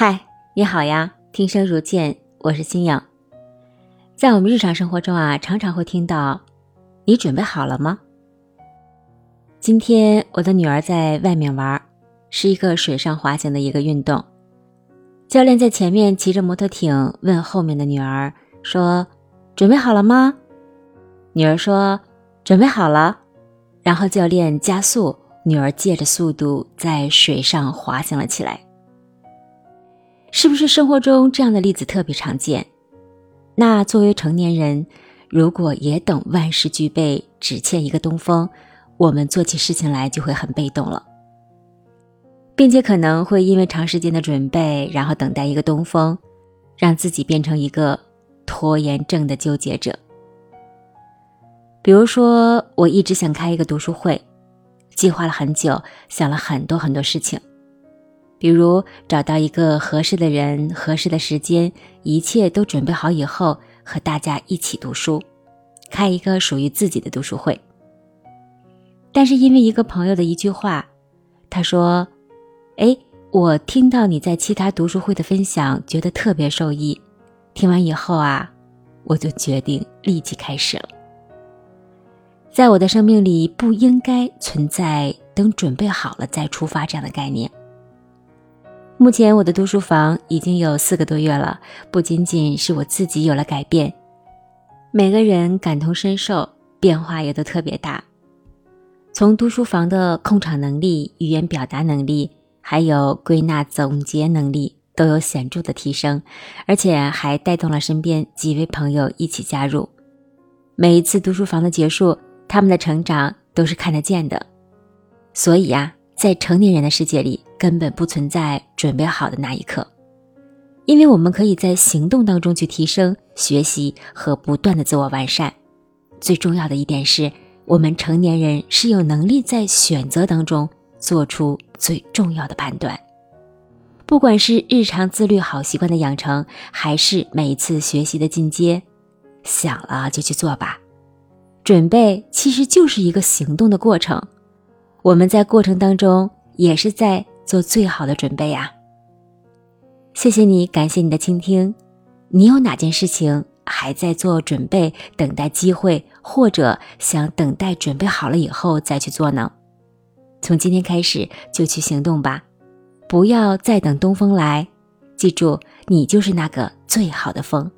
嗨，你好呀！听声如见，我是新颖。在我们日常生活中啊，常常会听到“你准备好了吗？”今天我的女儿在外面玩，是一个水上滑行的一个运动。教练在前面骑着摩托艇，问后面的女儿说：“准备好了吗？”女儿说：“准备好了。”然后教练加速，女儿借着速度在水上滑行了起来。是不是生活中这样的例子特别常见？那作为成年人，如果也等万事俱备，只欠一个东风，我们做起事情来就会很被动了，并且可能会因为长时间的准备，然后等待一个东风，让自己变成一个拖延症的纠结者。比如说，我一直想开一个读书会，计划了很久，想了很多很多事情。比如找到一个合适的人、合适的时间，一切都准备好以后，和大家一起读书，开一个属于自己的读书会。但是因为一个朋友的一句话，他说：“哎，我听到你在其他读书会的分享，觉得特别受益。听完以后啊，我就决定立即开始了。在我的生命里，不应该存在等准备好了再出发这样的概念。”目前我的读书房已经有四个多月了，不仅仅是我自己有了改变，每个人感同身受，变化也都特别大。从读书房的控场能力、语言表达能力，还有归纳总结能力都有显著的提升，而且还带动了身边几位朋友一起加入。每一次读书房的结束，他们的成长都是看得见的。所以呀。在成年人的世界里，根本不存在准备好的那一刻，因为我们可以在行动当中去提升、学习和不断的自我完善。最重要的一点是，我们成年人是有能力在选择当中做出最重要的判断。不管是日常自律好习惯的养成，还是每一次学习的进阶，想了就去做吧。准备其实就是一个行动的过程。我们在过程当中也是在做最好的准备呀。谢谢你，感谢你的倾听。你有哪件事情还在做准备，等待机会，或者想等待准备好了以后再去做呢？从今天开始就去行动吧，不要再等东风来。记住，你就是那个最好的风。